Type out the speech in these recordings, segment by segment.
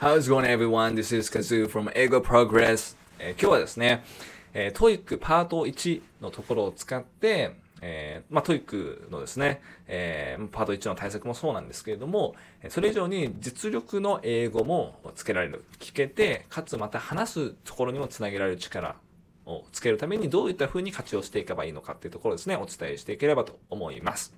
How's going everyone? This is Kazoo from Ego Progress、えー今日はですね、えー、TOEIC パート1のところを使って、えーまあ、TOEIC のですね、えーパート1の対策もそうなんですけれども、それ以上に実力の英語もつけられる。聞けて、かつまた話すところにもつなげられる力をつけるためにどういった風に活用していけばいいのかっていうところですね、お伝えしていければと思います。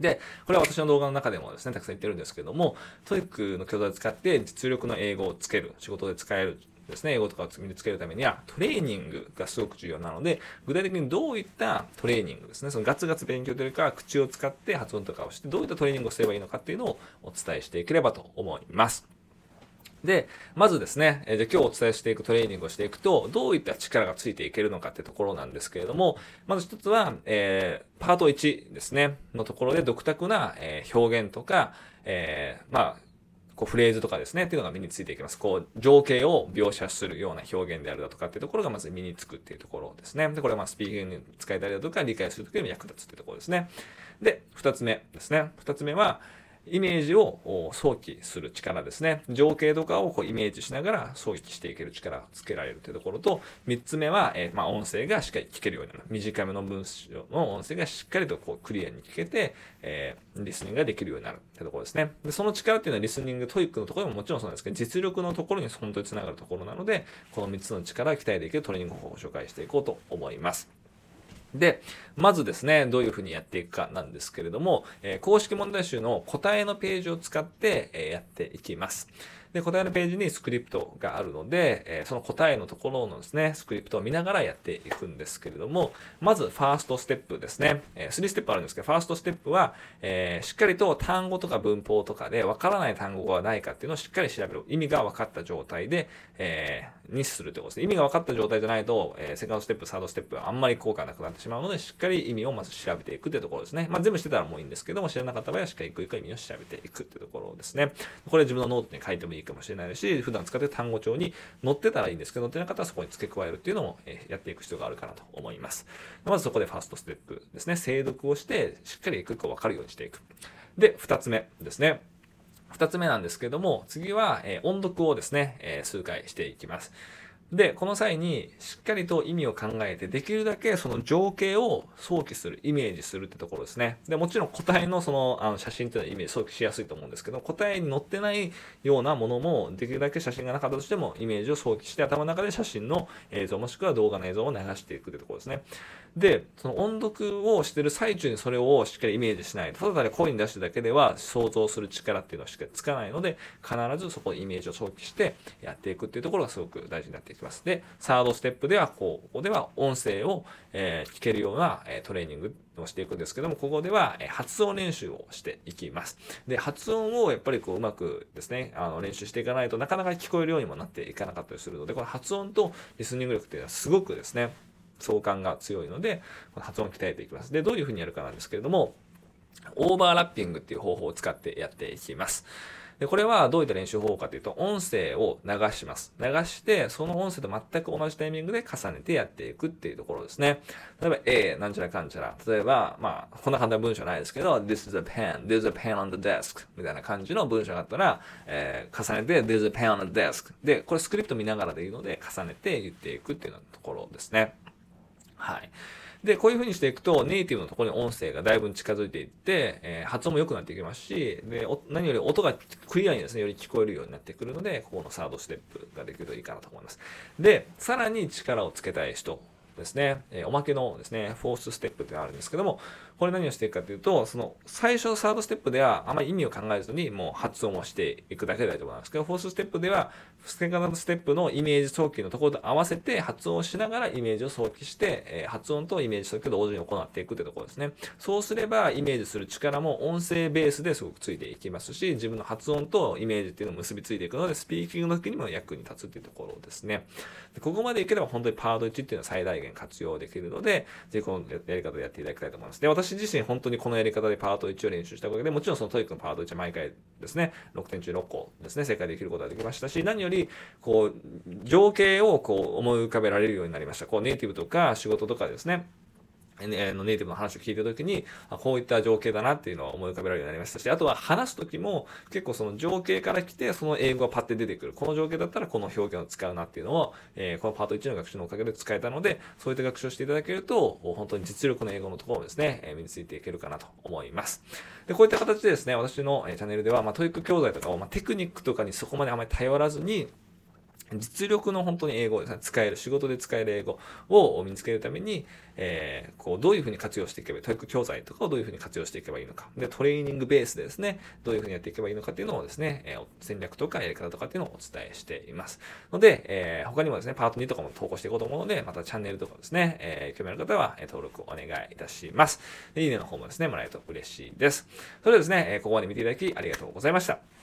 で、これは私の動画の中でもですね、たくさん言ってるんですけども、 TOEIC の教材を使って実力の英語をつける、仕事で使えるですね、英語とかを身につけるためには、トレーニングがすごく重要なので、具体的にどういったトレーニングですね、そのガツガツ勉強というか、口を使って発音とかをして、どういったトレーニングをすればいいのかっていうのをお伝えしていければと思います。で、まずですね、えーじゃ今日お伝えしていくトレーニングをしていくと、どういった力がついていけるのかってところなんですけれども、まず一つは、えーパート1ですね、のところで独特な、えー表現とか、えーまあ、こうフレーズとかですね、っていうのが身についていきます。こう、情景を描写するような表現であるだとかっていうところがまず身につくっていうところですね。で、これはまあスピーキングに使えたりだとか、理解するときにも役立つっていうところですね。で、二つ目ですね。二つ目は、イメージを想起する力ですね。情景とかをこうイメージしながら想起していける力をつけられるというところと、三つ目は、えーまあ、音声がしっかり聞けるようになる。短めの文章の音声がしっかりとこうクリアに聞けて、えーリスニングができるようになるというところですね。で、その力っていうのはリスニング、 TOEIC のところももちろんそうなんですけど、実力のところに本当につながるところなので、この三つの力を期待できるトレーニング方法を紹介していこうと思います。で、まずですね、どういうふうにやっていくかなんですけれども、えー公式問題集の答えのページを使って、えーやっていきます。で、答えのページにスクリプトがあるので、えーその答えのところのですね、スクリプトを見ながらやっていくんですけれども、まず、ファーストステップですね。えー3ステップあるんですけど、ファーストステップは、えーしっかりと単語とか文法とかでわからない単語がないかっていうのをしっかり調べる。意味が分かった状態で、えーにするということですね。意味が分かった状態じゃないと、えーセカンドステップ、サードステップはあんまり効果なくなってしまうので、しっかり意味をまず調べていくというところですね。まあ、全部してたらもういいんですけども、知らなかった場合はしっかり一個一個意味を調べていくというところですね。これ自分のノートに書いてもいいかもしれないし、普段使ってる単語帳に載ってたらいいんですけど、載ってなかったらそこに付け加えるっていうのも、えーやっていく必要があるかなと思います。まずそこでファーストステップですね。精読をして、しっかり一個一個分かるようにしていく。で、二つ目ですね。二つ目なんですけども、次は、えー音読をですね、えー数回していきます。で、この際にしっかりと意味を考えて、できるだけその情景を想起する、イメージするってところですね。で、もちろん答えのそのあの写真っていうのはイメージ想起しやすいと思うんですけど、答えに載ってないようなものも、できるだけ写真がなかったとしても、イメージを想起して、頭の中で写真の映像もしくは動画の映像を流していくってところですね。で、その音読をしてる最中にそれをしっかりイメージしないと、ただで声に出してだけでは想像する力っていうのはしっかりつかないので、必ずそこでイメージを想起してやっていくっていうところがすごく大事になってきます。で、サードステップでは、こう、ここでは音声を、えー聞けるような、えートレーニングをしていくんですけども、ここでは、えー発音練習をしていきます。で、発音をやっぱりこう、うまくですね、あの、練習していかないとなかなか聞こえるようにもなっていかなかったりするので、この発音とリスニング力っていうのはすごくですね、相関が強いので、この発音を鍛えていきます。で、どういうふうにやるかなんですけれども、オーバーラッピングっていう方法を使ってやっていきます。で、これはどういった練習方法かというと、音声を流します。流して、その音声と全く同じタイミングで重ねてやっていくっていうところですね。例えば、A、なんちゃらかんちゃら。例えば、まあ、こんな簡単な文章ないですけど、This is a pen, there's a pen on the desk みたいな感じの文章があったら、えー重ねて、There's a pen on the desk で、これスクリプト見ながらでいいので、重ねて言っていくっていうところですね。はい。で、こういう風にしていくと、ネイティブのところに音声がだいぶ近づいていって、えー発音も良くなっていきますし、で、何より音がクリアにですね、より聞こえるようになってくるので、ここのサードステップができるといいかなと思います。で、さらに力をつけたい人ですね、えおまけのですね、フォースステップってあるんですけども、これ何をしていくかというと、その最初のサードステップではあまり意味を考えずにもう発音をしていくだけで大丈夫なんですけど、フォースステップでは、セカンドステップのイメージ想起のところと合わせて発音をしながらイメージを想起して、え発音とイメージ想起を同時に行っていくというところですね。そうすればイメージする力も音声ベースですごくついていきますし、自分の発音とイメージっていうのも結びついていくので、スピーキングの時にも役に立つというところですね。でここまでいければ本当にパート1っていうのは最大限活用できるので、ぜひこのやり方でやっていただきたいと思います。で、私自身本当にこのやり方でパート1を練習したおかげで、もちろんその TOEIC のパート1は毎回ですね、6点中6個ですね、正解できることができましたし、何より、こう、情景をこう思い浮かべられるようになりました。こう、ネイティブとか仕事とかですね、ね、のネイティブの話を聞いたときに、こういった情景だなっていうのを思い浮かべられるようになりましたし、あとは話すときも結構その情景から来て、その英語がパッて出てくる。この情景だったらこの表現を使うなっていうのを、えー、このパート1の学習のおかげで使えたので、そういった学習をしていただけると、本当に実力の英語のところをですね、え身についていけるかなと思います。で、こういった形でですね、私のチャンネルでは、まあ、 TOEIC 教材とかを、まあ、テクニックとかにそこまであまり頼らずに、実力の本当に英語ですね、使える、仕事で使える英語を身につけるために、えー、こう、どういうふうに活用していけばいい、 TOEIC 教材とかをどういうふうに活用していけばいいのか。で、トレーニングベースでですね、どういうふうにやっていけばいいのかっていうのをですね、えー、戦略とかやり方とかっていうのをお伝えしています。ので、えー、他にもですね、パート2とかも投稿していこうと思うので、またチャンネルとかですね、えー、興味ある方は、え登録お願いいたします。いいねの方もですね、もらえると嬉しいです。それではですね、ここまで見ていただきありがとうございました。